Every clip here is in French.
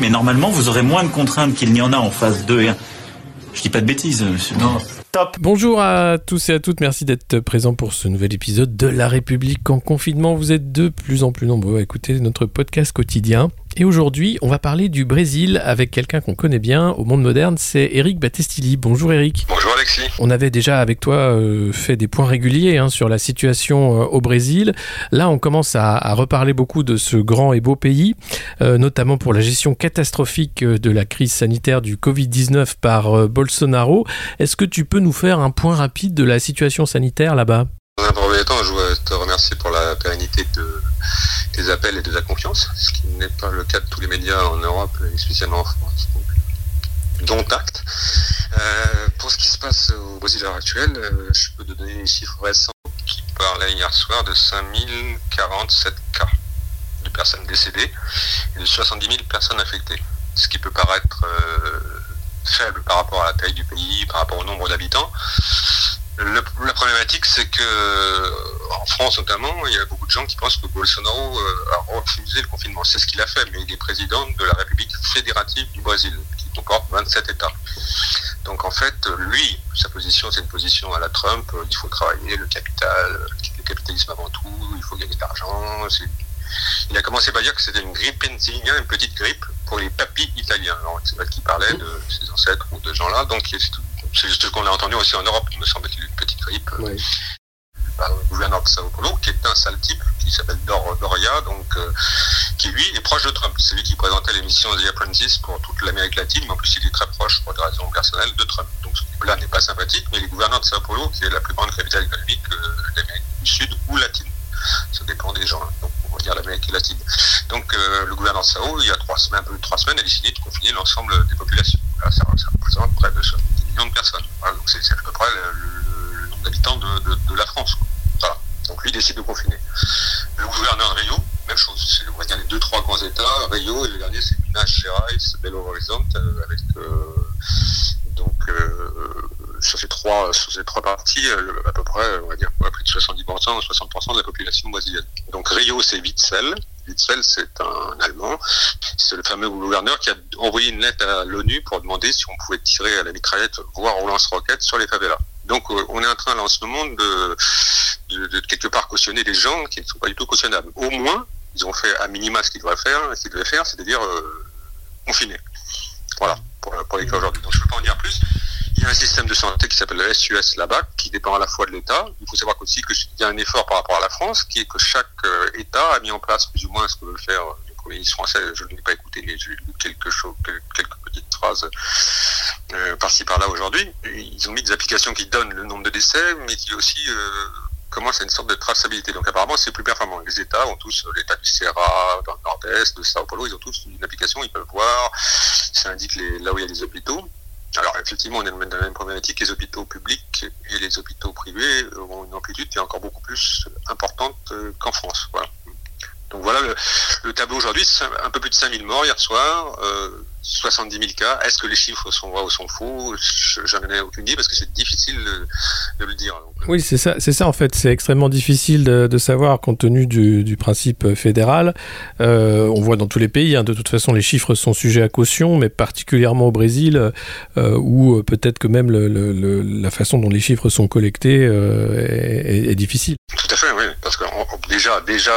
Mais normalement, vous aurez moins de contraintes qu'il n'y en a en phase 2 et 1. Je dis pas de bêtises, monsieur. Non. Top. Bonjour à tous et à toutes, merci d'être présents pour ce nouvel épisode de La République en confinement. Vous êtes de plus en plus nombreux à écouter notre podcast quotidien. Et aujourd'hui, on va parler du Brésil avec quelqu'un qu'on connaît bien au monde moderne, c'est Eric Battestilli. Bonjour Eric. Bonjour Alexis. On avait déjà avec toi euh, fait des points réguliers hein, sur la situation euh, au Brésil. Là, on commence à, reparler beaucoup de ce grand et beau pays, euh, notamment pour la gestion catastrophique de la crise sanitaire du Covid-19 par Bolsonaro. Est-ce que tu peux nous faire un point rapide de la situation sanitaire là-bas? Temps, je voudrais te remercier pour la pérennité de des appels et de la confiance, ce qui n'est pas le cas de tous les médias en Europe et spécialement en France. dont acte. Euh, pour ce qui se passe au Brésil à l'heure actuelle, euh, je peux te donner les chiffres récents qui parlaient hier soir de 5047 cas de personnes décédées et de 70 000 personnes infectées. Ce qui peut paraître euh, faible par rapport à la taille du pays, par rapport au nombre d'habitants. La problématique, c'est que en France notamment, il y a beaucoup de gens qui pensent que Bolsonaro euh, a refusé le confinement. C'est ce qu'il a fait, mais il est président de la République fédérative du Brésil, qui comporte 27 États. Donc en fait, lui, sa position, c'est une position à la Trump, il faut travailler le capital, le capitalisme avant tout, il faut gagner de l'argent. Il a commencé par dire que c'était une grippe une petite grippe pour les papis italiens. Alors c'est pas qui parlait de ses ancêtres ou de gens-là, donc c'est ce qu'on a entendu aussi en Europe, il me semble qu'il une petite grippe le gouverneur de Sao Paulo, qui est un sale type, qui s'appelle Doria, donc, euh, qui lui est proche de Trump. C'est lui qui présentait l'émission The Apprentice pour toute l'Amérique latine, mais en plus il est très proche, pour des raisons personnelles, de Trump. Donc ce type-là n'est pas sympathique, mais les gouverneurs de Sao Paulo, qui est la plus grande capitale économique euh, d'Amérique du Sud ou latine. Ça dépend des gens, hein. donc on va dire l'Amérique latine. Donc euh, le gouverneur de Sao, il y a trois semaines, un peu trois semaines, a décidé de confiner l'ensemble des populations. ça, représente près de 70 de personnes. donc c'est à peu près le, nombre d'habitants de, la France. Donc lui décide de confiner. Le gouverneur de Rio, même chose. On va dire les deux, trois grands États. Rio et le dernier, c'est Minas Gerais, Belo Horizonte, euh, avec euh, donc euh, sur ces trois sur ces trois parties, à peu près, on va dire plus de 70% ou 60% de la population brésilienne. Donc Rio, c'est Witzel. Witzel, c'est un Allemand. C'est le fameux gouverneur qui a envoyé une lettre à l'ONU pour demander si on pouvait tirer à la mitraillette, voire au lance-roquette sur les favelas. Donc on est en train là en ce moment de de, quelque part cautionner des gens qui ne sont pas du tout cautionnables. Au moins, ils ont fait à minima ce qu'ils devaient faire, ce qu'ils devaient faire, c'est-à-dire euh, confiner. Voilà, pour, pour les cas aujourd'hui. Donc je ne peux pas en dire plus. Il y a un système de santé qui s'appelle le SUS là-bas, qui dépend à la fois de l'État. Il faut savoir aussi qu'il y a un effort par rapport à la France, qui est que chaque euh, État a mis en place plus ou moins ce que veut faire le Premier français. Je ne l'ai pas écouté, mais j'ai lu quelque chose, quelques petites phrases euh, par-ci par-là aujourd'hui. Ils ont mis des applications qui donnent le nombre de décès, mais qui aussi commence à une sorte de traçabilité. Donc apparemment, c'est plus performant. Les États ont tous, euh, l'État du Serra, dans le Nord-Est, de Sao Paulo, ils ont tous une application, ils peuvent voir, ça indique là où il y a des hôpitaux. Alors effectivement, on est dans la même problématique. Les hôpitaux publics et les hôpitaux privés ont une amplitude qui est encore beaucoup plus importante euh, qu'en France. Voilà. Donc voilà le, tableau aujourd'hui, un peu plus de 5000 morts hier soir, euh, 70 000 cas. Est-ce que les chiffres sont vrais ou sont faux? Je n'en ai aucune idée parce que c'est difficile de, le dire. Oui, c'est ça, c'est ça en fait. C'est extrêmement difficile de, savoir compte tenu du, principe fédéral. Euh, on voit dans tous les pays, hein, de toute façon, les chiffres sont sujets à caution, mais particulièrement au Brésil, euh, où peut-être que même la façon dont les chiffres sont collectés euh, est, difficile. Tout à fait, oui, parce que déjà, déjà,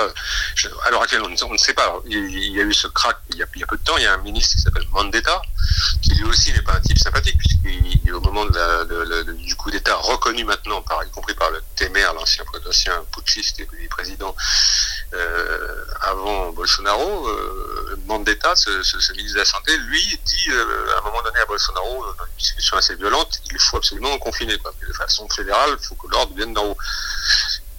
à l'heure actuelle, on, ne sait pas. Il, y a eu ce crack il y a, il y a peu de temps. Il y a un ministre qui s'appelle d'État, qui lui aussi n'est pas un type sympathique, puisqu'il au moment du coup d'État reconnu maintenant, par, y compris par le Temer, l'ancien putschiste et président euh, avant Bolsonaro, euh, Mandetta, ce, ce, ministre de la Santé, lui dit euh, à un moment donné à Bolsonaro, dans une discussion assez violente, il faut absolument confiner. De façon fédérale, il faut que l'ordre vienne d'en haut.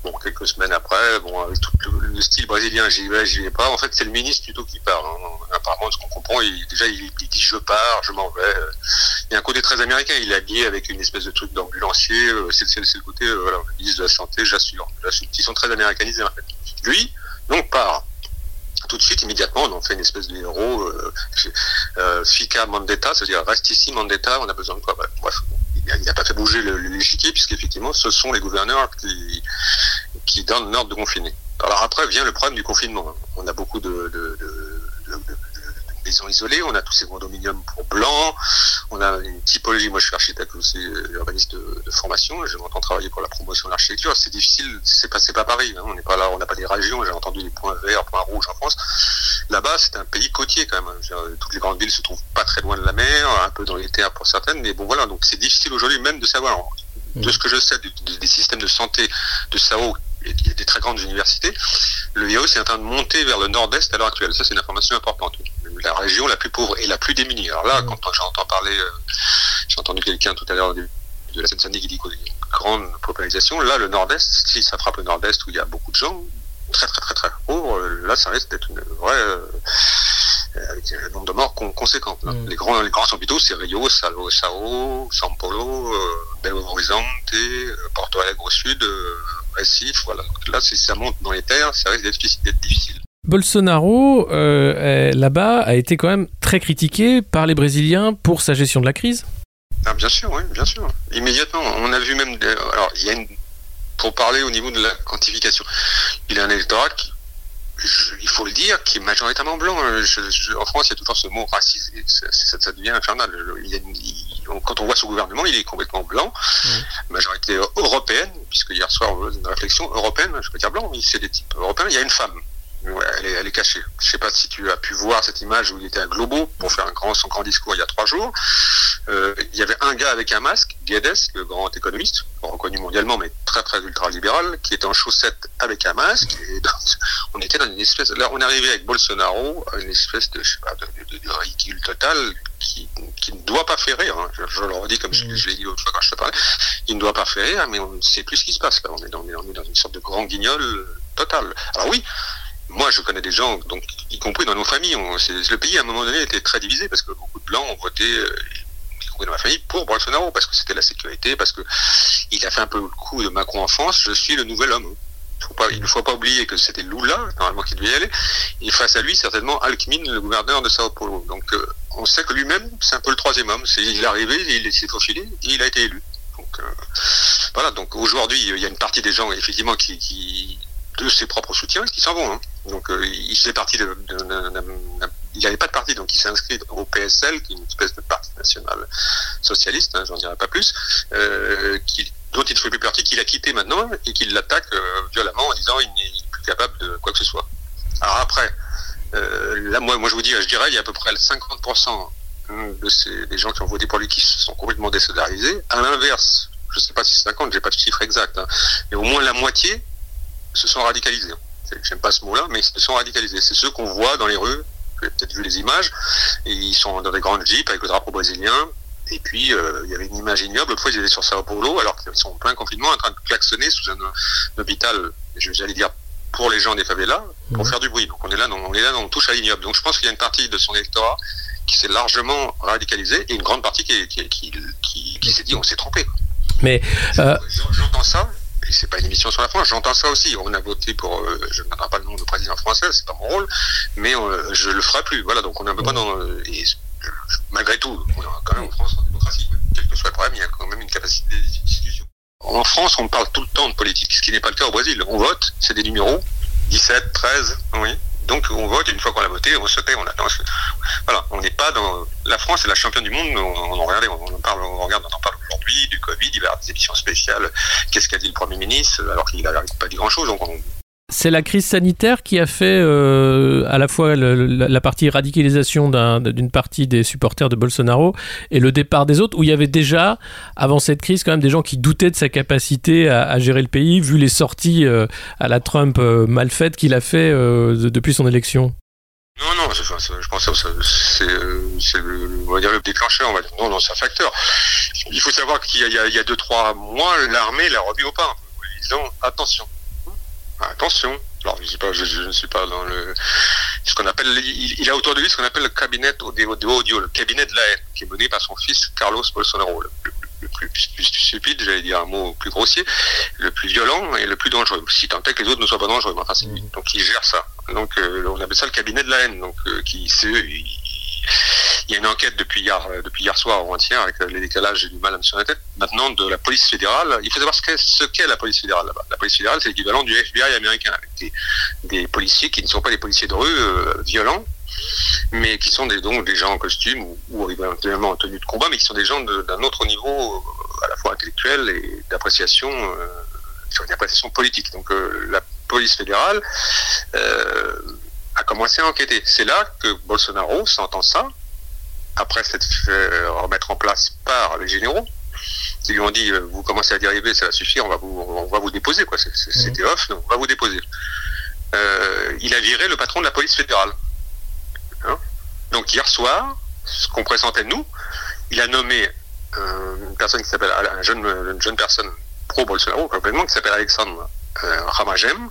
Bon, quelques semaines après, bon, avec toutes style brésilien, j'y vais, j'y vais pas. En fait, c'est le ministre plutôt qui part. Hein. Apparemment, ce qu'on comprend, il, déjà, il, dit je pars, je m'en vais. Il y a un côté très américain. Il est habillé avec une espèce de truc d'ambulancier. C'est, c'est, le côté, voilà, ministre de la Santé, j'assure. Ils sont très américanisés, en fait. Lui, donc, part tout de suite, immédiatement, on en fait une espèce de héros. Euh, euh, Fica Mandetta, c'est-à-dire reste ici Mandetta, on a besoin de quoi? Bah, Bref, il n'a pas fait bouger l'échiquier, puisqu'effectivement, ce sont les gouverneurs qui, qui donnent l'ordre de confiner. Alors après vient le problème du confinement. On a beaucoup de, de, de, de maisons isolées, on a tous ces condominiums pour blancs, on a une typologie, moi je suis architecte aussi, urbaniste de, formation, j'ai longtemps travaillé pour la promotion de l'architecture, c'est difficile, c'est pas, pas Paris, hein. on n'est pas là, on n'a pas des régions, j'ai entendu les points verts, points rouges en France, là-bas c'est un pays côtier quand même, toutes les grandes villes se trouvent pas très loin de la mer, un peu dans les terres pour certaines, mais bon voilà, donc c'est difficile aujourd'hui même de savoir, de ce que je sais des systèmes de santé de Sao il y a des très grandes universités, le virus est en train de monter vers le nord-est à l'heure actuelle. Ça, c'est une information importante. La région la plus pauvre et la plus démunie. Alors là, quand j'entends parler, euh, j'ai entendu quelqu'un tout à l'heure de, la Seine-Saint-Denis qui dit qu'il y a une grande paupérisation. Là, le nord-est, si ça frappe le nord-est où il y a beaucoup de gens, très très très très pauvres, là, ça risque d'être une vraie... Euh, avec un nombre de morts conséquent. Mm. Les, grands, les grands hôpitaux, c'est Rio, Sao, Sao, São Paulo, euh, Belo Horizonte, euh, Porto Alegre au sud, euh. Voilà. Donc là, si ça monte dans les terres, ça risque d'être difficile. Bolsonaro, euh, là-bas, a été quand même très critiqué par les Brésiliens pour sa gestion de la crise. Ah, bien sûr, oui, bien sûr. Immédiatement, on a vu même. Des, alors, il y a une, pour parler au niveau de la quantification, il a un électorat qui je, il faut le dire, qui est majoritairement blanc. Je, je, en France, il y a toujours ce mot racisé. Ça, ça, devient infernal. Il y a, quand on voit ce gouvernement, il est complètement blanc. Mmh. Majorité européenne, puisque hier soir, on faisait une réflexion européenne, je peux dire blanc, mais c'est des types européens. Il y a une femme. Elle, est, cachée. Je sais pas si tu as pu voir cette image où il était à Globo pour faire son grand discours il y a trois jours. Euh, il y avait un gars avec un masque, Guedes, le grand économiste, reconnu mondialement mais très très ultra libéral, qui était en chaussettes avec un masque. On était dans une espèce. Là, on est arrivé avec Bolsonaro une espèce de, ridicule total qui, ne doit pas faire rire. Hein. Je, je, le redis comme je, l'ai dit l'autre fois quand je te parlais. Il ne doit pas faire rire, mais on ne sait plus ce qui se passe. On est dans, on est dans une sorte de grand guignol total. Alors oui, moi, je connais des gens, donc y compris dans nos familles, on, le pays à un moment donné était très divisé parce que beaucoup de blancs ont voté, euh, y compris dans ma famille, pour Bolsonaro parce que c'était la sécurité, parce que il a fait un peu le coup de Macron en France. Je suis le nouvel homme. Faut pas, il ne faut pas oublier que c'était Lula, normalement, qui devait y aller. Et face à lui, certainement, Alckmin, le gouverneur de Sao Paulo. Donc, euh, on sait que lui-même, c'est un peu le troisième homme. Il est arrivé, il s'est faufilé, et il a été élu. Donc, euh, voilà. Donc, aujourd'hui, il y a une partie des gens, effectivement, qui, qui de ses propres soutiens qui s'en vont. Hein? Donc euh, il faisait partie de, de, de, il n'avait pas de parti, donc il s'est inscrit au PSL, qui est une espèce de parti national socialiste, hein, j'en dirai pas plus, euh, qui, dont il ne fait plus partie, qu'il a quitté maintenant et qu'il l'attaque euh, violemment en disant il n'est plus capable de quoi que ce soit. Alors après, euh, là moi, moi je vous dis, je dirais il y a à peu près 50% de ces, des gens qui ont voté pour lui qui se sont complètement désolidarisés. À l'inverse, je ne sais pas si c'est 50, j'ai pas de chiffre exact, hein, mais au moins la moitié se sont radicalisés. J'aime pas ce mot-là, mais ils se sont radicalisés. C'est ceux qu'on voit dans les rues. Vous avez peut-être vu les images. Et ils sont dans des grandes jeeps avec le drapeau brésilien. Et puis, euh, il y avait une image ignoble. Fois, ils étaient sur Sao Paulo, alors qu'ils sont en plein confinement, en train de klaxonner sous un, un hôpital, j'allais dire, pour les gens des favelas, pour mmh. faire du bruit. Donc, on est là, dans, on est là, on touche à l'ignoble. Donc, je pense qu'il y a une partie de son électorat qui s'est largement radicalisée et une grande partie qui, qui, qui, qui, qui s'est dit, on s'est trompé. Mais euh... j'entends ça, c'est pas une émission sur la France, j'entends ça aussi. On a voté pour, euh, je ne donnerai pas le nom du président français, c'est pas mon rôle, mais euh, je le ferai plus. Voilà, donc on est un peu pas dans. Et, malgré tout, on est quand même en France en démocratie, quel que soit le problème, il y a quand même une capacité de discussion. En France, on parle tout le temps de politique, ce qui n'est pas le cas au Brésil. On vote, c'est des numéros, 17, 13, oui. Donc on vote, et une fois qu'on a voté, on se tait, on attend. Voilà, on n'est pas dans. La France est la championne du monde, on, en regarde, on parle, on regarde, on en parle aujourd'hui, du Covid, il va y avoir des émissions spéciales. Qu'est-ce qu'a dit le Premier ministre alors qu'il n'a pas dit grand-chose. Donc on, c'est la crise sanitaire qui a fait euh, à la fois le, la, partie radicalisation d'une un, partie des supporters de Bolsonaro et le départ des autres, où il y avait déjà, avant cette crise, quand même des gens qui doutaient de sa capacité à, gérer le pays, vu les sorties euh, à la Trump euh, mal faites qu'il a fait depuis son élection. Non, non, je, pense que c'est le, le déclencheur. On va dire. Non, non, c'est un facteur. Il faut savoir qu'il y, y, a deux, trois mois, l'armée l'a remis au pas. En disant attention, Attention. Alors, je, sais pas, je, je ne suis pas dans le. Ce qu'on appelle. Il, il, a autour de lui ce qu'on appelle le cabinet de audio, le cabinet de la haine, qui est mené par son fils Carlos Bolsonaro, le plus, le plus, plus stupide, j'allais dire un mot plus grossier, le plus violent et le plus dangereux. Si tant est que les autres ne soient pas dangereux, enfin, lui. Donc, il gère ça. Donc, euh, on appelle ça le cabinet de la haine. Donc, euh, qui, c'est, il, y a une enquête depuis hier, depuis hier soir ou entière avec les décalages, j'ai du mal à me sur la tête. Maintenant, de la police fédérale, il faut savoir ce qu'est, la police fédérale là-bas. La police fédérale, c'est l'équivalent du FBI américain, avec des, policiers qui ne sont pas des policiers de rue euh, violents, mais qui sont des, donc des gens en costume ou, ou en tenue de combat, mais qui sont des gens d'un autre niveau, à la fois intellectuel et d'appréciation, euh, politique. Donc euh, la police fédérale euh, commencé à enquêter. C'est là que Bolsonaro s'entend ça, après s'être fait remettre en place par les généraux, qui lui ont dit vous commencez à dériver, ça va suffire, on va vous, on va vous déposer quoi. C'était off, donc on va vous déposer. Euh, il a viré le patron de la police fédérale. Hein donc hier soir, ce qu'on pressentait nous, il a nommé euh, une personne qui s'appelle un jeune, une jeune personne pro Bolsonaro complètement qui s'appelle Alexandre euh, Ramagem,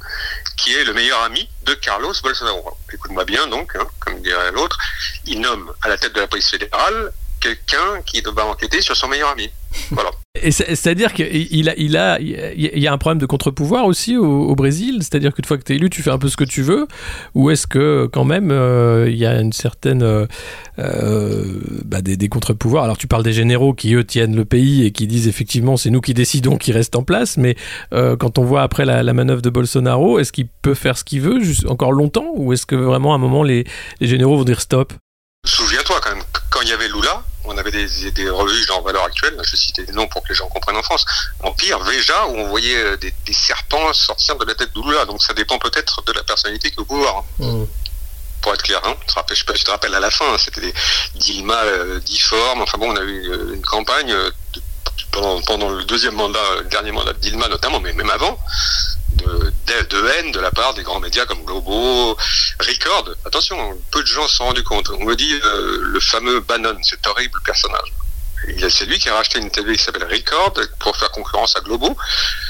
qui est le meilleur ami de Carlos Bolsonaro. Écoute-moi bien donc, hein, comme dirait l'autre, il nomme à la tête de la police fédérale quelqu'un qui va enquêter sur son meilleur ami. Voilà. C'est-à-dire qu'il a, il a, y a un problème de contre-pouvoir aussi au, Brésil. C'est-à-dire qu'une fois que tu es élu, tu fais un peu ce que tu veux. Ou est-ce que quand même euh, il y a une certaine euh, bah, des, contre-pouvoirs Alors tu parles des généraux qui eux tiennent le pays et qui disent effectivement c'est nous qui décidons qui reste en place. Mais euh, quand on voit après la, manœuvre de Bolsonaro, est-ce qu'il peut faire ce qu'il veut encore longtemps? Ou est-ce que vraiment à un moment les généraux vont dire stop? Souviens-toi quand même, quand il y avait Lula, on avait des, des revues genre valeur actuelle, je citais des noms pour que les gens comprennent en France, Empire, Veja, où on voyait des, des, serpents sortir de la tête de Lula, donc ça dépend peut-être de la personnalité qui est au pouvoir. Mmh. Pour être clair, hein. je, te rappelle, je, te rappelle à la fin, c'était des Dilma euh, difformes, enfin bon, on a eu une campagne euh, de, pendant, pendant le deuxième mandat, le dernier mandat de Dilma notamment, mais même avant, de, haine de la part des grands médias comme Globo, Record. Attention, peu de gens se sont rendus compte. On me dit euh, le fameux Bannon, cet horrible personnage. C'est lui qui a racheté une télé qui s'appelle Record pour faire concurrence à Globo,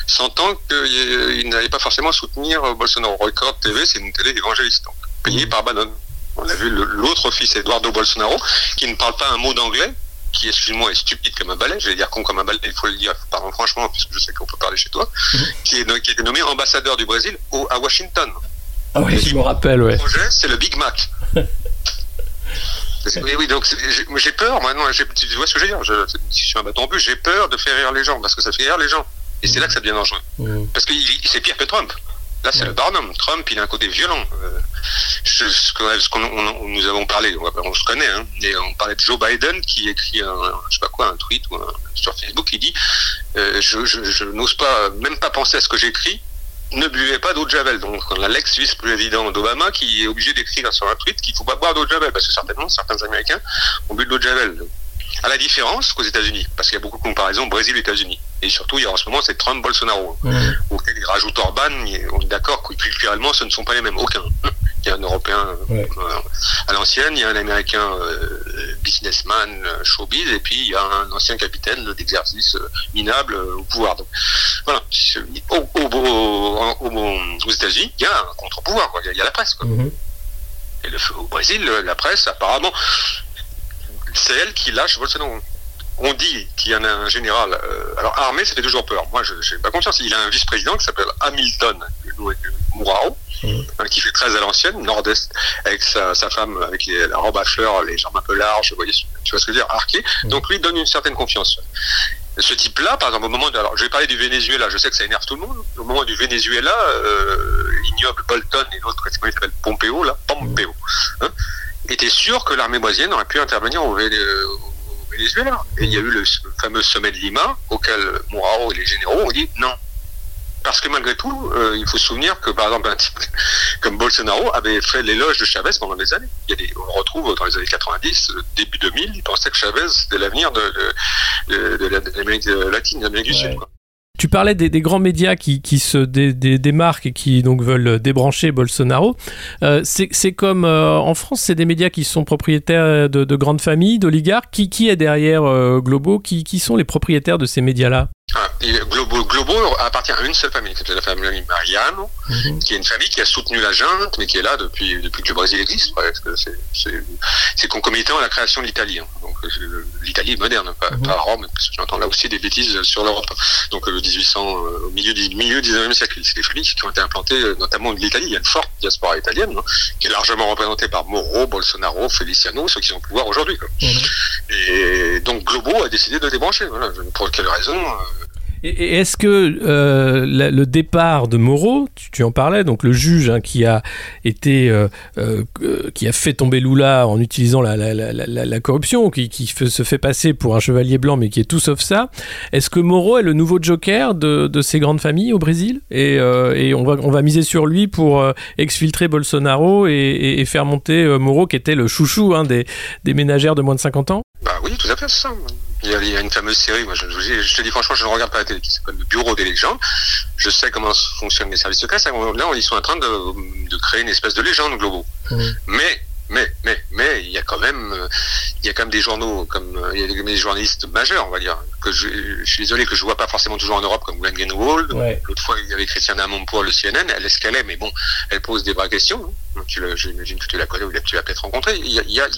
sentant qu'il n'allait pas forcément soutenir Bolsonaro. Record TV, c'est une télé évangéliste, payée par Bannon. On a vu l'autre fils, Eduardo Bolsonaro, qui ne parle pas un mot d'anglais, qui, excuse-moi, est stupide comme un balai, j'allais dire con comme un balai, il faut le dire, pardon, franchement, puisque je sais qu'on peut parler chez toi, mmh. qui, est, qui est nommé ambassadeur du Brésil au, à Washington. Ah oui, je me rappelle, ouais. Le projet, c'est le Big Mac. oui, oui, donc j'ai peur, maintenant, tu vois ce que je veux dire, je, si je suis un bâton en plus, j'ai peur de faire rire les gens, parce que ça fait rire les gens. Et c'est là que ça devient dangereux. Mmh. Parce que c'est pire que Trump. Là, c'est ouais. le Barnum. Trump, il a un côté violent. Euh, je, ce qu'on, nous avons parlé, on, on, se connaît, hein, et on parlait de Joe Biden qui écrit un, je sais pas quoi, un tweet ou un, sur Facebook, qui dit euh, je, je, je n'ose pas, même pas penser à ce que j'écris. Ne buvez pas d'eau de javel. Donc, on a l'ex-vice-président d'Obama qui est obligé d'écrire sur un tweet qu'il faut pas boire d'eau de javel parce que certainement certains Américains ont bu de l'eau de javel. À la différence qu'aux États-Unis, parce qu'il y a beaucoup de comparaisons Brésil-États-Unis. Et surtout, il y a en ce moment, c'est Trump-Bolsonaro. Mmh. Auquel il rajoute Orban, on est d'accord que culturellement, ce ne sont pas les mêmes. Aucun. Il y a un Européen ouais. euh, à l'ancienne, il y a un Américain euh, businessman euh, showbiz, et puis il y a un ancien capitaine d'exercice euh, minable au pouvoir. Donc, voilà. Au, au, au, aux États-Unis, il y a un contre-pouvoir. Il y a la presse. Quoi. Mmh. Et le, au Brésil, la presse, apparemment, c'est elle qui lâche Bolsonaro. On dit qu'il y en a un général. Euh, alors armé, ça fait toujours peur. Moi, je n'ai pas confiance. Il a un vice-président qui s'appelle Hamilton Mourao, mmh. hein, qui fait très à l'ancienne, nord-est, avec sa, sa, femme, avec les, la robe à fleurs, les jambes un peu larges, vous voyez, tu vois ce que je veux dire, arqué. Mmh. Donc lui donne une certaine confiance. Ce type-là, par exemple, au moment de, alors je vais parler du Venezuela, je sais que ça énerve tout le monde. Au moment du Venezuela, euh, ignoble Bolton et l'autre, comment il s'appelle, Pompeo, là, Pompeo. Hein, était sûr que l'armée brésilienne aurait pu intervenir au, Venezuela. Et il y a eu le fameux sommet de Lima, auquel Mourao et les généraux ont dit non. Parce que malgré tout, euh, il faut se souvenir que, par exemple, un type comme Bolsonaro avait fait l'éloge de Chavez pendant des années. Il y a des, on le retrouve dans les années 90, début 2000, il pensait que Chavez c'était l'avenir de, de, de, de l'Amérique latine, de l'Amérique du Sud. Quoi. Tu parlais des, des, grands médias qui, qui se dé, dé, démarquent et qui donc veulent débrancher Bolsonaro. Euh, c'est comme euh, en France, c'est des médias qui sont propriétaires de, de grandes familles, d'oligarques. Qui, qui, est derrière euh, Globo? Qui, qui, sont les propriétaires de ces médias-là? Ah, Globo, Globo, appartient à une seule famille, c'est la famille Mariano, mhm. qui est une famille qui a soutenu la junte, mais qui est là depuis, depuis que le Brésil existe. C'est concomitant à la création de l'Italie. Hein. L'Italie moderne, pas, mhm. pas, Rome, parce que j'entends là aussi des bêtises sur l'Europe. Donc le 1800, euh, au milieu du milieu 19e siècle, c'est des familles qui ont été implantées, euh, notamment de l'Italie. Il y a une forte diaspora italienne, hein, qui est largement représentée par Moro, Bolsonaro, Feliciano, ceux qui sont au pouvoir aujourd'hui. Mhm. Et donc Globo a décidé de débrancher. Voilà. Pour quelle raison et est-ce que euh, le départ de Moreau, tu, en parlais, donc le juge hein, qui a été, euh, euh, qui a fait tomber Lula en utilisant la, corruption, qui, se fait passer pour un chevalier blanc, mais qui est tout sauf ça. Est-ce que Moreau est le nouveau Joker de, ces grandes familles au Brésil? Et, on va miser sur lui pour exfiltrer Bolsonaro et, et, faire monter Moreau, qui était le chouchou hein, des, des ménagères de moins de 50 ans? Bah oui, tout à fait, ça. Il y, a, une fameuse série, moi je, je, te dis franchement, je ne regarde pas la télé, qui s'appelle Le Bureau des légendes. Je sais comment fonctionnent les services secrets. Là, ils sont en train de, de créer une espèce de légende globaux. Mmh. Mais mais, mais, mais, il y a quand même, il y a quand même des journaux, comme il y a des journalistes majeurs, on va dire, que je, je suis désolé que je vois pas forcément toujours en Europe, comme Glenn Greenwald. Ouais. L'autre fois, il y avait Christiane pour le CNN. Elle est ce qu'elle est, mais bon, elle pose des vraies questions. Hein. J'imagine que tu la connais ou tu l'as peut-être rencontré. Il y a, il y a,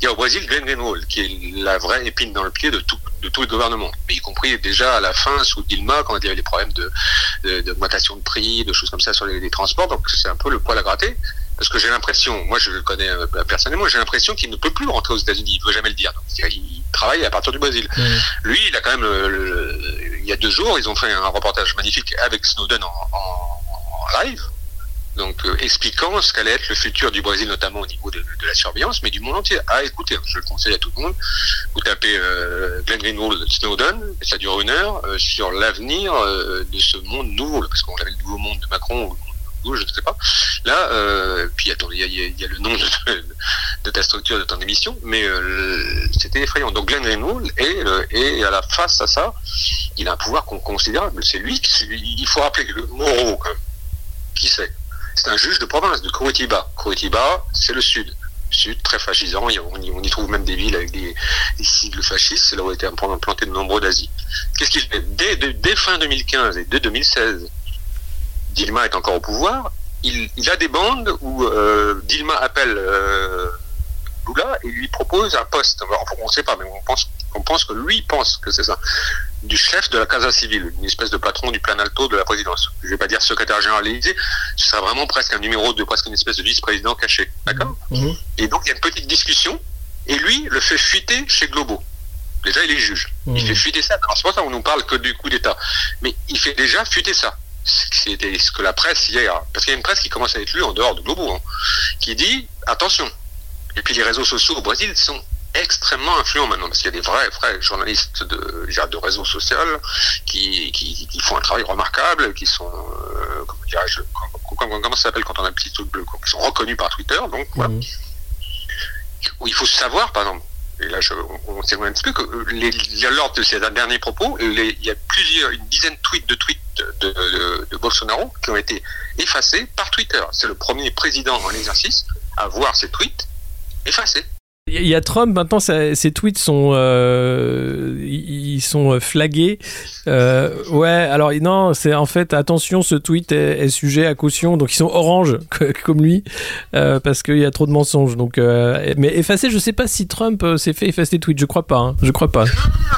il y a, au Brésil Glenn Greenwald, qui est la vraie épine dans le pied de tout, de tout le gouvernement. Mais y compris déjà à la fin, sous Dilma, quand il y avait des problèmes de, d'augmentation de, de, prix, de choses comme ça sur les, les transports. Donc c'est un peu le poil à gratter. Parce que j'ai l'impression, moi je le connais euh, personnellement, j'ai l'impression qu'il ne peut plus rentrer aux États-Unis. Il ne veut jamais le dire. Donc, il travaille à partir du Brésil. Mmh. Lui, il a quand même, le, il y a deux jours, ils ont fait un reportage magnifique avec Snowden en, en live. Donc, euh, expliquant ce qu'allait être le futur du Brésil, notamment au niveau de, de, la surveillance, mais du monde entier. Ah, écoutez, je le conseille à tout le monde. Vous tapez euh, Glenn Greenwald Snowden, et ça dure une heure, euh, sur l'avenir euh, de ce monde nouveau, parce qu'on avait le nouveau monde de Macron, je ne sais pas. Là, euh, puis attends, il y a, le nom de, ta structure, de ton émission, mais euh, c'était effrayant. Donc Glenn Greenwald est, euh, et à la face à ça, il a un pouvoir considérable. C'est lui, il faut rappeler que même, qui c'est? C'est un juge de province de Curitiba. Curitiba, c'est le sud sud, très fascisant. On y, trouve même des villes avec des, des sigles fascistes. C'est là où a été implanté de nombreux d'Asie. Qu'est-ce qu'il fait? Dès, dès, fin 2015 et dès 2016, Dilma est encore au pouvoir, il, il a des bandes où euh, Dilma appelle euh, Lula et lui propose un poste. on ne sait pas, mais on pense, on pense que lui pense que c'est ça. Du chef de la Casa Civile, une espèce de patron du plan alto de la présidence. Je ne vais pas dire secrétaire général ce sera vraiment presque un numéro de presque une espèce de vice-président caché. D'accord? Mmh. Et donc il y a une petite discussion et lui le fait fuiter chez Globo. Déjà, il est juge. Il mmh. fait fuiter ça. Alors, c'est pas ça qu'on nous parle que du coup d'État. Mais il fait déjà fuiter ça c'était ce que la presse hier, parce qu'il y a une presse qui commence à être lue en dehors de Globo, hein, qui dit attention. Et puis les réseaux sociaux au Brésil sont extrêmement influents maintenant, parce qu'il y a des vrais, vrais journalistes de, de réseaux sociaux qui, qui, qui, font un travail remarquable, qui sont, euh, comment dirais-je, comment, comment, ça s'appelle quand on a un petit truc bleu, qui sont reconnus par Twitter, donc voilà. Mmh. Où il faut savoir, par exemple, et là je, on s'éloigne un petit peu, que les, lors de ces derniers propos, les, il y a plusieurs, une dizaine de tweets, de tweets de, Bolsonaro qui ont été effacés par Twitter. C'est le premier président en exercice à voir ses tweets effacés. Il y a Trump maintenant, ses tweets sont euh, sont flagués. Euh, ouais, alors non, c'est en fait attention, ce tweet est, sujet à caution, donc ils sont orange comme lui euh, parce qu'il y a trop de mensonges. Donc, euh, mais effacer, je sais pas si Trump euh, s'est fait effacer des tweets, je crois pas, hein, je crois pas.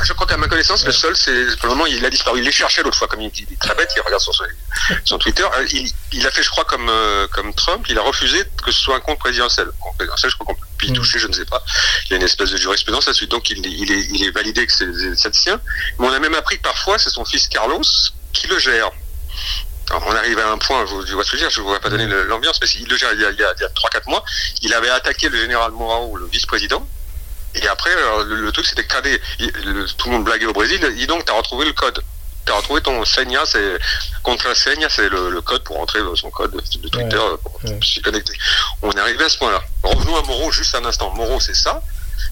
je crois qu'à ma connaissance, le seul, c'est pour le moment, il a disparu. Il les cherchait l'autre fois, comme il, est très bête, il regarde sur son, Twitter. Il, a fait, je crois, comme comme Trump, il a refusé que ce soit un compte présidentiel. Présidentiel, je crois qu'on y mm. toucher, je ne sais pas il y a une espèce de jurisprudence là-dessus. Donc il, il, est, il est validé que c'est le sien. Mais on a même appris que parfois c'est son fils Carlos qui le gère. Alors, on arrive à un point, je, vois ce que je veux dire, je ne voudrais pas donner l'ambiance, mais il le gère il y a, il y a, 3-4 mois. Il avait attaqué le général Morao, le vice-président. Et après, le, le truc, c'était cadet. tout le monde blaguait au Brésil. Et donc, tu as retrouvé le code tu as retrouvé ton Senia, c'est contraseigne, c'est le, le, code pour entrer son code de Twitter ouais, pour ouais. s'y connecter. On est arrivé à ce point-là. Revenons à Moreau juste un instant. Moreau, c'est ça.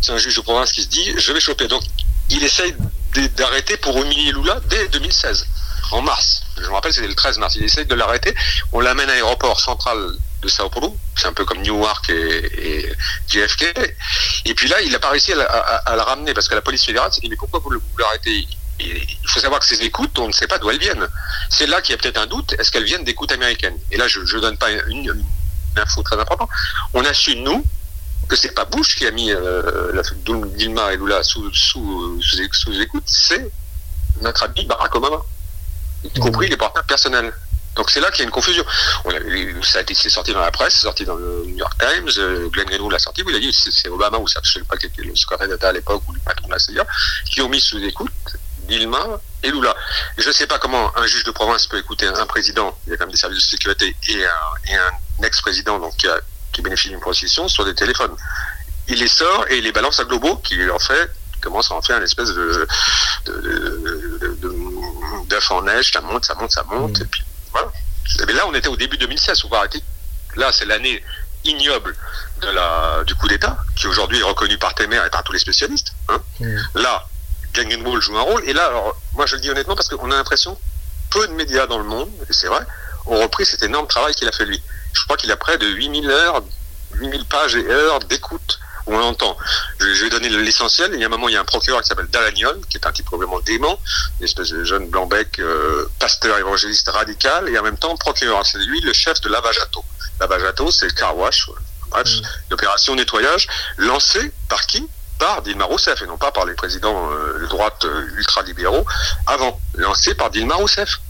C'est un juge de province qui se dit je vais choper. Donc il essaye d'arrêter pour humilier Lula dès 2016, en mars. Je me rappelle, c'était le 13 mars. Il essaye de l'arrêter. On l'amène à l'aéroport central de Sao Paulo. C'est un peu comme Newark et, et, JFK. Et puis là, il n'a pas réussi à, à, à, la ramener parce que la police fédérale s'est dit mais pourquoi vous, l'arrêtez? Il faut savoir que ces écoutes, on ne sait pas d'où elles viennent. C'est là qu'il y a peut-être un doute. Est-ce qu'elles viennent d'écoutes américaines? Et là, je ne donne pas une, une, info très importante. On a su, nous, que c'est pas Bush qui a mis euh, la, Dilma et Lula sous, sous, sous, sous écoute, c'est notre ami Barack Obama, y compris les portables personnels. Donc c'est là qu'il y a une confusion. On a, ça a été sorti dans la presse, c'est sorti dans le New York Times, euh, Glenn Greenwald l'a sorti, où il a dit c'est Obama ou ça, je ne sais pas qui était le secrétaire d'État à l'époque ou le patron de la CIA, qui ont mis sous écoute Dilma et Lula. Et je ne sais pas comment un juge de province peut écouter un président, il y a quand même des services de sécurité, et un, et un ex-président donc qui, a, qui bénéficie d'une procession sur des téléphones. Il les sort et il les balance à Globo, qui en fait commence à en faire une espèce de, de, de, de d'œuf en neige, ça monte, ça monte, ça monte, Mmh. et puis voilà. Mais là, on était au début 2016, faut pas arrêter. Là, c'est l'année ignoble de la, du coup d'État, qui aujourd'hui est reconnu par Temer et par tous les spécialistes. Hein. Mmh. Là, Glenn joue un rôle. Et là, alors, moi je le dis honnêtement parce qu'on a l'impression peu de médias dans le monde, et c'est vrai, ont repris cet énorme travail qu'il a fait lui. Je crois qu'il a près de 8000 heures, 8000 pages et heures d'écoute où on l'entend. Je, je vais donner l'essentiel. Il y a un moment, il y a un procureur qui s'appelle Dalagnol, qui est un type probablement dément, une espèce de jeune blanc-bec, euh, pasteur évangéliste radical, et en même temps procureur. C'est lui le chef de Lavajato. Lavajato, c'est le car wash, bref, Mm. l'opération nettoyage lancée par qui? Dilma Rousseff, et non pas par les présidents euh, de droite euh, ultra-libéraux avant, lancée par Dilma Rousseff.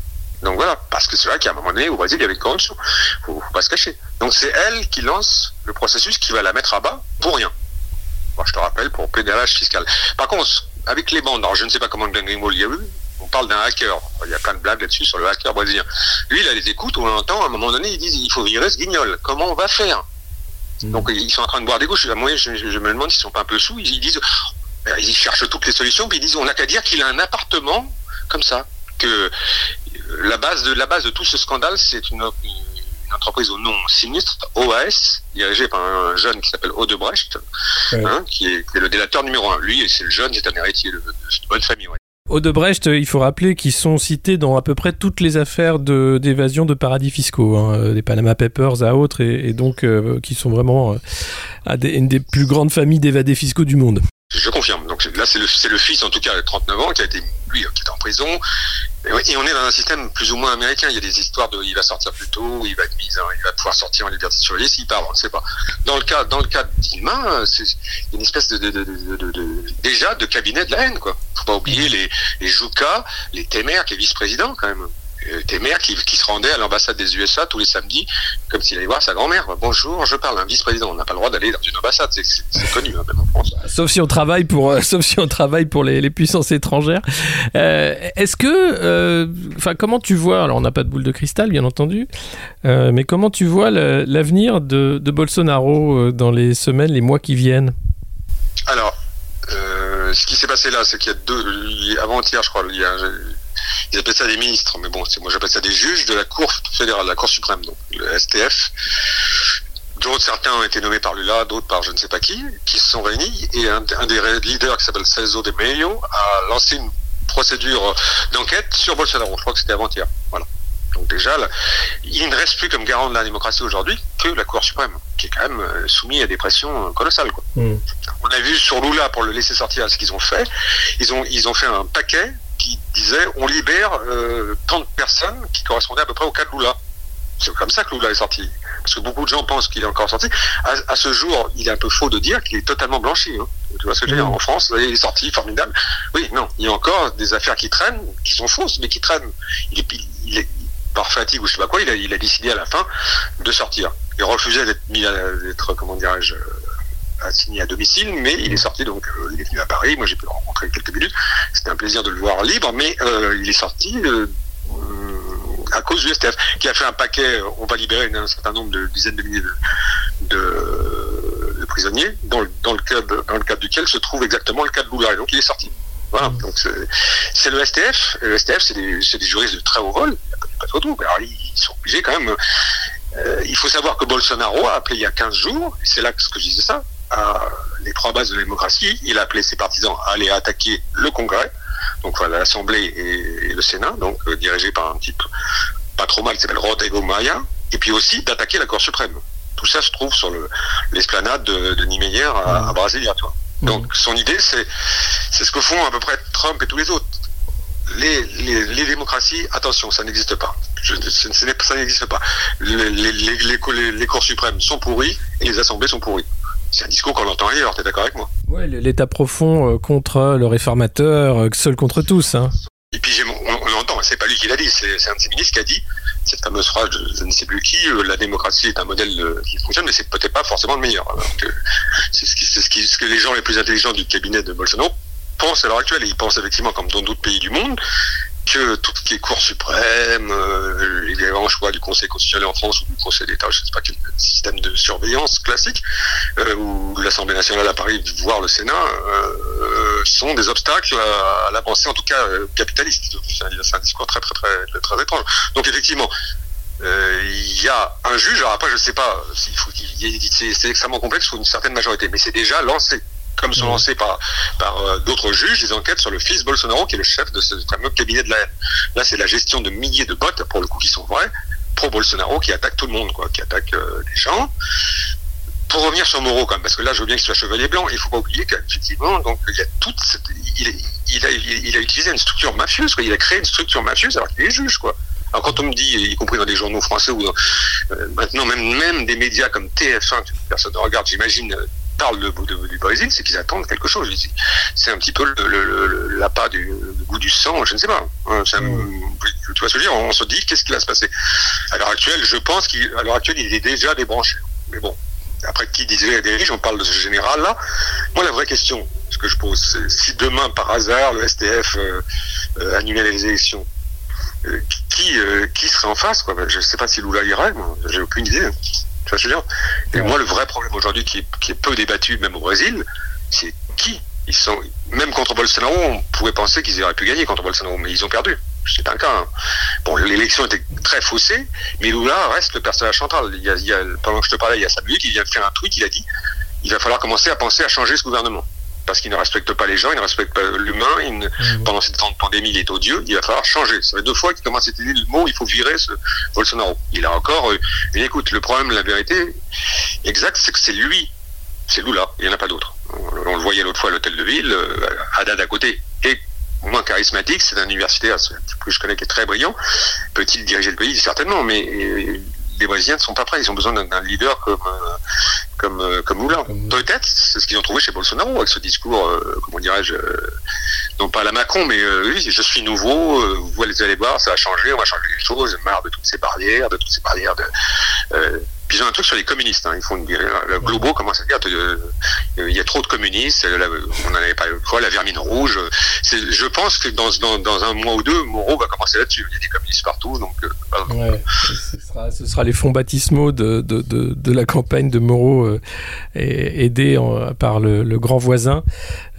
Donc voilà, parce que c'est vrai qu'à un moment donné, au Brésil, il y avait corruption. Faut, faut pas se cacher. Donc c'est elle qui lance le processus qui va la mettre à bas pour rien. Moi, je te rappelle, pour pédalage fiscal. Par contre, avec les bandes, alors je ne sais pas comment Glenn Greenwald y a eu, on parle d'un hacker. Il y a plein de blagues là-dessus sur le hacker brésilien. Lui, il a les écoutes, on l'entend, à un moment donné, ils disent il faut virer ce guignol. Comment on va faire? Donc ils sont en train de boire des couches. Moi, je, me demande s'ils sont pas un peu sous. Ils, ils disent, ben, ils cherchent toutes les solutions, puis ils disent on n'a qu'à dire qu'il a un appartement comme ça. Que euh, la base de la base de tout ce scandale, c'est une, une entreprise au nom sinistre, OAS, dirigée par un jeune qui s'appelle Odebrecht, Ouais. hein, qui, est, qui est le délateur numéro un. Lui, c'est le jeune, c'est un héritier de, de, de bonne famille. Ouais. Odebrecht, il faut rappeler qu'ils sont cités dans à peu près toutes les affaires d'évasion de, paradis fiscaux, hein, euh, des Panama Papers à autres, et, donc euh, qui sont vraiment euh, une des plus grandes familles d'évadés fiscaux du monde. Je confirme. Donc là, c'est le, fils, en tout cas, de 39 ans, qui a été, lui, qui est en prison. Et, on est dans un système plus ou moins américain. Il y a des histoires de, il va sortir plus tôt, il va être mis, il va pouvoir sortir en liberté surveillée s'il part, on ne sait pas. Dans le cas, dans le cas d'Ilma, euh, il y a une espèce de- de- déjà de cabinet de la haine, quoi. Faut pas oublier les, les Jouka, les Temer, qui est vice-président, quand même. Euh, Temer qui, qui se rendait à l'ambassade des USA tous les samedis, comme s'il allait voir sa grand-mère. Bonjour, je parle à un vice-président. On n'a pas le droit d'aller dans une ambassade, c'est- connu, hein, même en France. Sauf si on travaille pour, euh, sauf si on travaille pour les, les puissances étrangères. Euh, Est-ce que, euh, enfin, comment tu vois Alors, on n'a pas de boule de cristal, bien entendu, mais comment tu vois l'avenir de, de Bolsonaro dans les semaines, les mois qui viennent? Alors, ce qui s'est passé là, c'est qu'il y a deux, avant-hier, je crois, il y a, ils appellent ça des ministres, mais bon, moi j'appelle ça des juges de la Cour fédérale, la Cour suprême, donc le STF, dont certains ont été nommés par Lula, d'autres par je ne sais pas qui, qui se sont réunis, et un, un des leaders qui s'appelle Celso de Mello a lancé une procédure d'enquête sur Bolsonaro. Je crois que c'était avant-hier. Voilà. Donc déjà, là, il ne reste plus comme garant de la démocratie aujourd'hui que la Cour suprême, qui est quand même euh, soumis à des pressions euh, colossales. Quoi. Mm. On a vu sur Lula, pour le laisser sortir, ce qu'ils ont fait. Ils ont, ils ont fait un paquet qui disait on libère euh, tant de personnes qui correspondaient à peu près au cas de Lula. C'est comme ça que Lula est sorti. Parce que beaucoup de gens pensent qu'il est encore sorti. À, à ce jour, il est un peu faux de dire qu'il est totalement blanchi. hein. Tu vois ce que je veux dire? Mhm. En France, il est sorti, formidable. Oui, non, il y a encore des affaires qui traînent, qui sont fausses, mais qui traînent. Il est, il est par fatigue ou je sais pas quoi, il a, décidé à la fin de sortir. Il refusait d'être mis d'être, comment dirais-je, euh, assigné à domicile, mais il est sorti, donc euh, il est venu à Paris, moi j'ai pu le rencontrer quelques minutes, c'était un plaisir de le voir libre, mais euh, il est sorti à cause du STF, qui a fait un paquet, on va libérer un certain nombre de dizaines de milliers de, prisonniers, dans, le- cadre, dans le cadre duquel se trouve exactement le cas de et donc il est sorti. Voilà, donc c'est- le STF, le STF c'est des, des juristes de très haut vol, il n'y pas- pas de alors ils sont obligés quand même euh, il faut savoir que Bolsonaro a appelé il y a 15 jours, et c'est là que je disais ça, à les trois bases de la démocratie, il a appelé ses partisans à aller attaquer le Congrès, donc voilà, l'Assemblée et, le Sénat, donc euh, dirigé par un type pas trop mal qui s'appelle Rodrigo Maia, et puis aussi d'attaquer la Cour suprême. Tout ça se trouve sur le- l'esplanade de, de à, à Brasilia, tu Donc son idée, c'est c'est ce que font à peu près Trump et tous les autres. les, les, les démocraties, attention, ça n'existe pas. Je, ça n'existe pas. Les, les, les, les, cours- suprêmes sont pourris et les assemblées sont pourries. C'est un discours qu'on entend ailleurs, t'es d'accord avec moi? Ouais, l'État profond euh, contre le réformateur, euh, seul contre tous. Hein. Et puis on, on l'entend, c'est pas lui qui l'a dit, c'est c'est un de ses ministres qui a dit cette fameuse phrase, je, je ne sais plus qui, euh, la démocratie est un modèle euh, qui fonctionne, mais c'est peut-être pas forcément le meilleur. C'est ce, ce que les gens les plus intelligents du cabinet de Bolsonaro pensent à l'heure actuelle, et ils pensent effectivement, comme dans d'autres pays du monde, que tout ce qui est Cour suprême, euh, les grands choix du Conseil constitutionnel en France ou du Conseil d'État, je ne sais pas quel système de surveillance classique, euh, ou l'Assemblée nationale à Paris, voire le Sénat, euh, sont des obstacles à, l'avancée, en tout cas capitaliste. C'est un, discours très très très très étrange. Donc effectivement, il y a un juge. Alors après, je ne sais pas c'est, extrêmement complexe pour une certaine majorité, mais c'est déjà lancé. Comme sont lancés par, par euh, d'autres juges des enquêtes sur le fils Bolsonaro, qui est le chef de ce fameux cabinet de la haine. Là, c'est la gestion de milliers de bots, pour le coup, qui sont vrais, pro-Bolsonaro, qui attaquent tout le monde, quoi, qui attaquent euh, les gens. Pour revenir sur Moreau, quand même, parce que là, je veux bien qu'il soit chevalier blanc, il faut pas oublier qu'effectivement, donc, il y a toute cette, il, a, il a utilisé une structure mafieuse, quoi. Il a créé une structure mafieuse alors qu'il est juge, quoi. Alors quand on me dit, y compris dans des journaux français ou dans, euh, maintenant même même des médias comme TF1 que personne ne regarde, j'imagine, parlent de, de- du Brésil, c'est qu'ils attendent quelque chose. C'est un petit peu le, le, le- le- l'appât du le goût du sang, je ne sais pas. Hein, Tu vois ce que je veux dire On se dit qu'est-ce qui va se passer? À l'heure actuelle, je pense qu'à l'heure actuelle, il est déjà débranché. Mais bon, après qui disait des riches, on parle de ce général-là. Moi, la vraie question, ce que je pose, c'est si demain, par hasard, le STF euh, euh, annulait les élections, euh, qui, euh, qui serait en face quoi? Je ne sais pas si Lula irait, moi, j'ai aucune idée. Tu vois ce que je veux dire Et moi, le vrai problème aujourd'hui, qui est, qui est peu débattu, même au Brésil, c'est qui ils sont, Même contre Bolsonaro, on pouvait penser qu'ils auraient pu gagner contre Bolsonaro, mais ils ont perdu. C'est un cas. hein. Bon, l'élection était très faussée, mais Lula reste le personnage central. Il y a, il y a- pendant que je te parlais, il y a Samuel qui vient de faire un tweet, il a dit il va falloir commencer à penser à changer ce gouvernement. Parce qu'il ne respecte pas les gens, il ne respecte pas l'humain, ne- pendant cette temps de pandémie, il est odieux, il va falloir changer. Ça fait deux fois qu'il commence à utiliser le mot, il faut virer ce Bolsonaro. Il a encore euh, une écoute. Le problème, la vérité exacte, c'est que c'est lui, c'est Lula, il n'y en a pas d'autre. On, on le voyait l'autre fois à l'hôtel de ville, euh, Haddad à côté, et moins charismatique, c'est un universitaire que je connais qui est très brillant. Peut-il diriger le pays? Certainement, mais euh, les Brésiliens ne sont pas prêts, ils ont besoin d'un leader comme, euh, comme, euh, comme Lula. Peut-être, c'est ce qu'ils ont trouvé chez Bolsonaro, avec ce discours, euh, comment dirais-je, euh, non pas à la Macron, mais euh, oui, je suis nouveau, vous allez aller voir, ça va changer, on va changer les choses, marre de toutes ces barrières, de toutes ces barrières de... puis ils ont un truc sur les communistes, hein. ils font une, le Globo commence à dire il y a trop de communistes, euh, là, on en avait parlé fois, la vermine rouge. euh, Je pense que dans, dans, dans un mois ou deux, Moreau va commencer là-dessus. Il y a des communistes partout, donc euh. Ouais, ce, sera, ce sera les fonds baptismaux de, de, de, de la campagne de Moreau, euh, aidés par le, le grand voisin,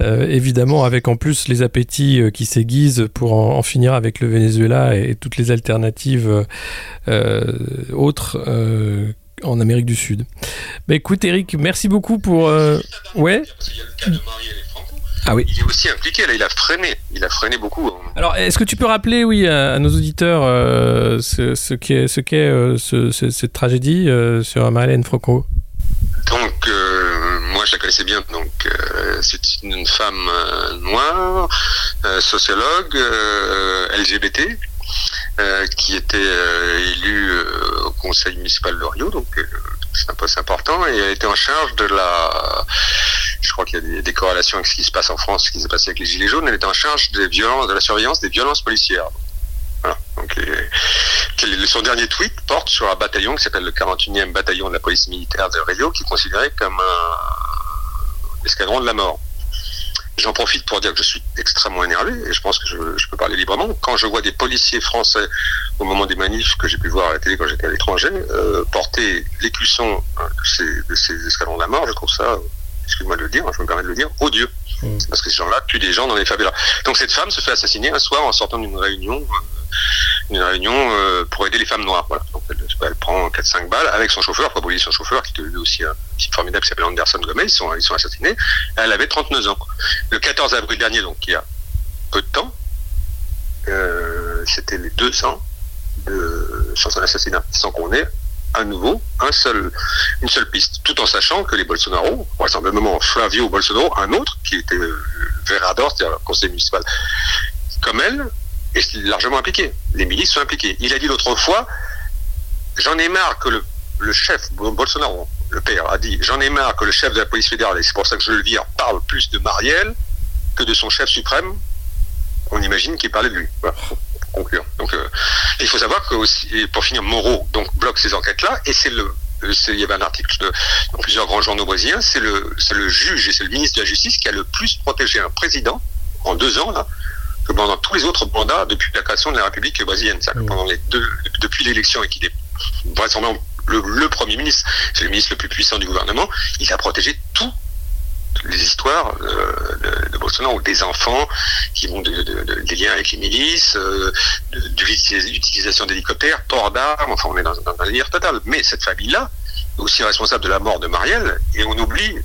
euh, évidemment avec en plus les appétits qui s'aiguisent pour en, en finir avec le Venezuela et, toutes les alternatives autres en Amérique du Sud. Bah écoute Eric, merci beaucoup pour... euh, Ouais Parce qu'il y a le cas de Marielle et Franco. Ah oui. Il est aussi impliqué, là, il a freiné, il a freiné beaucoup. hein. Alors, est-ce que tu peux rappeler, oui, à, à nos auditeurs euh, ce, ce qu'est ce qu'est, euh, ce- ce- cette tragédie euh, sur Marlène Franco? Donc, euh, moi, je la connaissais bien. Donc, euh, c'est une femme euh, noire, euh, sociologue, euh, LGBT, euh, qui était euh, élue euh, au conseil municipal de Rio. Donc, euh, c'est un poste important. Et elle était en charge de la. Je crois qu'il y a des, corrélations avec ce qui se passe en France, ce qui s'est passé avec les Gilets jaunes. Elle était en charge des violences, de la surveillance des violences policières. Voilà. Son dernier tweet porte sur un bataillon qui s'appelle le 41e bataillon de la police militaire de Rio, qui est considéré comme un escadron de la mort. J'en profite pour dire que je suis extrêmement énervé et je pense que je, je peux parler librement. Quand je vois des policiers français au moment des manifs que j'ai pu voir à la télé quand j'étais à l'étranger euh, porter l'écusson euh, de ces, de ces escadrons de la mort, je trouve ça, excuse-moi de le dire, je me permets de le dire, odieux. Mm. Parce que ces gens-là tuent des gens dans les favelas. Donc cette femme se fait assassiner un soir en sortant d'une réunion, euh, une réunion euh, pour aider les femmes noires. Voilà. Donc elle, prend 4-5 balles avec son chauffeur, oublier son chauffeur, qui était lui aussi un type formidable qui s'appelle Anderson Gomez. Ils sont, ils sont assassinés. Elle avait 39 ans. Le 14 avril dernier, donc il y a peu de temps, euh, c'était les 200 de son assassinat, sans qu'on ait à nouveau un seul, une seule piste, tout en sachant que les Bolsonaro, vraisemblablement Flavio Bolsonaro, un autre qui était euh, Verador, c'est-à-dire le conseil municipal, comme elle, est largement impliqué. Les milices sont impliquées. Il a dit l'autre fois, j'en ai marre que le, le chef Bolsonaro, le père, a dit, j'en ai marre que le chef de la police fédérale, et c'est pour ça que je le vire, parle plus de Marielle que de son chef suprême. On imagine qu'il parlait de lui. Voilà, pour conclure. Donc, euh, il faut savoir que aussi, et pour finir, Moreau donc bloque ces enquêtes-là, et c'est le c'est- il y avait un article de- dans plusieurs grands journaux brésiliens, c'est le, le juge et c'est le ministre de la Justice qui a le plus protégé un président en deux ans là, que pendant tous les autres mandats depuis la création de la République brésilienne. C'est-à-dire que pendant les deux, depuis l'élection et qu'il est vraisemblablement le, le Premier ministre, c'est le ministre le plus puissant du gouvernement, il a protégé toutes les histoires euh, de, de Bolsonaro, des enfants qui vont de, de- de- des liens avec les milices, euh, de, de l'utilisation d'hélicoptères, port d'armes, enfin on est dans, dans un délire total. Mais cette famille-là est aussi responsable de la mort de Marielle, et on oublie,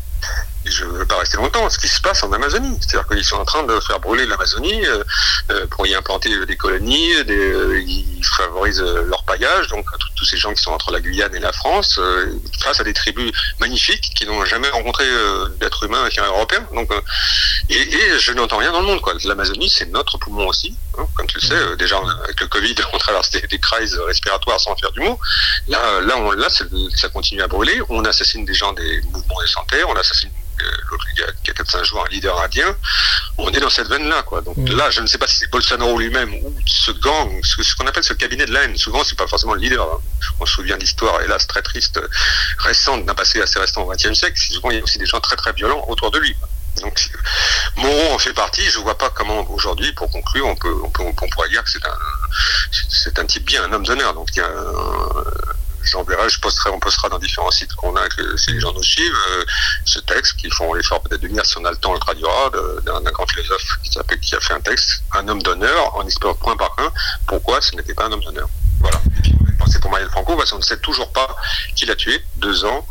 je ne veux pas rester longtemps, ce qui se passe en Amazonie. C'est-à-dire qu'ils sont en train de faire brûler l'Amazonie euh, euh, pour y implanter des colonies, des, euh, ils favorisent euh, leur paillage, donc tous- ces gens qui sont entre la Guyane et la France, euh, face à des tribus magnifiques qui n'ont jamais rencontré euh, d'être humain qui est européen. Donc, euh, et, je n'entends rien dans le monde. L'Amazonie, c'est notre poumon aussi. hein. Comme tu le sais, euh, déjà avec le Covid, on traverse des, des crises respiratoires sans faire du mot. Là, euh, on, là ça continue à brûler. On assassine des gens des mouvements de santé, on euh, l'autre, y a, il y a 4-5 jours un leader indien. On est dans cette veine-là, quoi. Donc Mm. là, je ne sais pas si c'est Bolsonaro lui-même ou ce gang, ce, ce qu'on appelle ce cabinet de la haine. Souvent, c'est pas forcément le leader. hein. On se souvient d'histoires, hélas, très tristes, récentes, d'un passé assez récent au XXe siècle. Souvent, il y a aussi des gens très très violents autour de lui. Donc, Moreau en fait partie. Je vois pas comment aujourd'hui, pour conclure, on peut, on peut, on pourrait dire que c'est un, c'est un type bien, un homme d'honneur. Donc, il y a un, j'enverrai, je posterai, on postera dans différents sites qu'on a, que si les gens nous suivent, euh, ce texte qu'ils font l'effort peut-être de lire, si on a le temps, on le traduira, d'un grand philosophe qui, s'appelle- qui a fait un texte, un homme d'honneur, en expliquant point par point pourquoi ce n'était pas un homme d'honneur. Voilà. Et puis, pour Marielle Franco, parce qu'on ne sait toujours pas qui l'a tué, deux ans,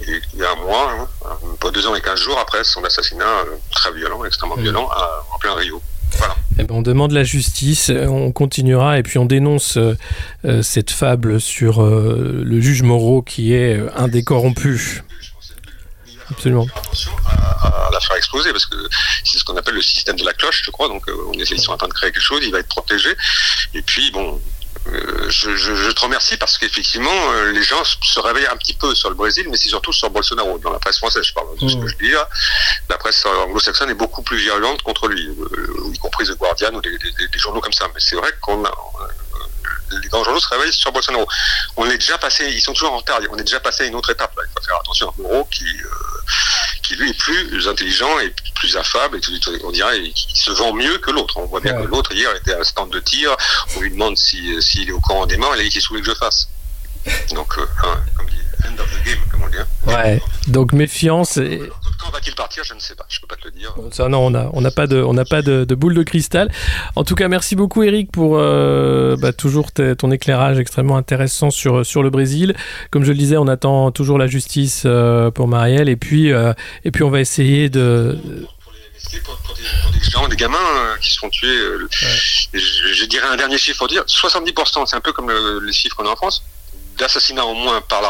et il y a un mois, hein, pas deux ans et quinze jours après son assassinat euh, très violent, extrêmement violent, à- en plein Rio. Voilà. Eh ben, on demande la justice, euh, on continuera et puis on dénonce euh, euh, cette fable sur euh, le juge Moreau qui est euh, un des corrompus. Absolument. Attention à, à la faire exploser parce que c'est ce qu'on appelle le système de la cloche, je crois. Donc, on essaie, ils sont en train de créer quelque chose, il va être protégé. Et puis, bon, euh, je, je, je te remercie parce qu'effectivement, euh, les gens se- réveillent un petit peu sur le Brésil, mais c'est surtout sur Bolsonaro. Dans la presse française, je parle de ce que je dis là. La presse anglo-saxonne est beaucoup plus virulente contre lui, euh, y compris The Guardian ou des, des- des- journaux comme ça. Mais c'est vrai qu'on a. euh, les grands journaux se réveillent sur Bolsonaro. On est déjà passé, ils sont toujours en retard. On est déjà passé à une autre étape. Là. Il faut faire attention à Moreau qui, euh, qui lui est plus intelligent et plus affable et tout, on dirait qui se vend mieux que l'autre. On voit bien Ouais. que l'autre hier était à un stand de tir. On lui demande si- s'il est au courant des morts. Il a dit vous voulez que je fasse. Donc, euh, hein, comme dit, end of the game, comme on dit. hein. Ouais. Donc méfiance. Et... Quand va-t-il partir Je ne sais pas. Je peux pas te le dire. Ça non, on n'a on n'a pas de on n'a pas de, de boule de cristal. En tout cas, merci beaucoup Eric pour euh, bah, toujours ton éclairage extrêmement intéressant sur sur le Brésil. Comme je le disais, on attend toujours la justice euh, pour Marielle et puis euh, et puis on va essayer de pour pour, des, pour des gens, des gamins euh, qui se font tuer. euh, je, je dirais un dernier chiffre pour dire 70%, c'est un peu comme le, les chiffres qu'on a en France, d'assassinats en moins par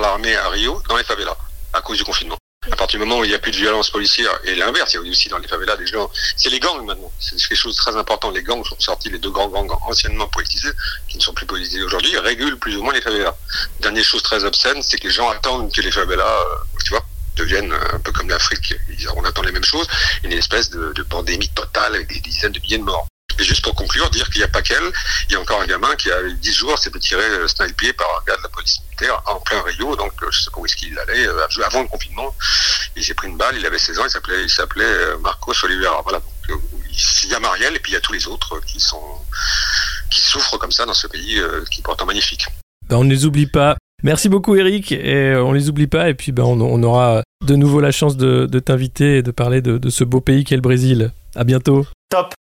l'armée à Rio dans les favelas à cause du confinement. À partir du moment où il n'y a plus de violence policière, et l'inverse, il y a aussi dans les favelas des gens. C'est les gangs maintenant. C'est quelque chose de très important. Les gangs sont sortis, les deux grands gangs anciennement politisés, qui ne sont plus politisés aujourd'hui, régulent plus ou moins les favelas. Dernière chose très obscène, c'est que les gens attendent que les favelas, euh, tu vois, deviennent un peu comme l'Afrique. On attend les mêmes choses, une espèce de pandémie totale avec des dizaines de milliers de morts. Et juste pour conclure, dire qu'il n'y a pas qu'elle, il y a encore un gamin qui a 10 jours s'est fait tirer euh, sniper par un gars de la police militaire en plein Rio, donc euh, je sais pas où est-ce qu'il allait, euh, avant le confinement. Il s'est pris une balle, il avait 16 ans, il s'appelait il s'appelait Marcos Oliveira. Voilà. Donc, il y a Marielle et puis il y a tous les autres qui sont qui souffrent comme ça dans ce pays euh, qui est pourtant magnifique. Ben, on ne les oublie pas. Merci beaucoup Eric et on les oublie pas et puis ben, on, on aura de nouveau la chance de, de t'inviter et de parler de, de ce beau pays qu'est le Brésil. À bientôt. Top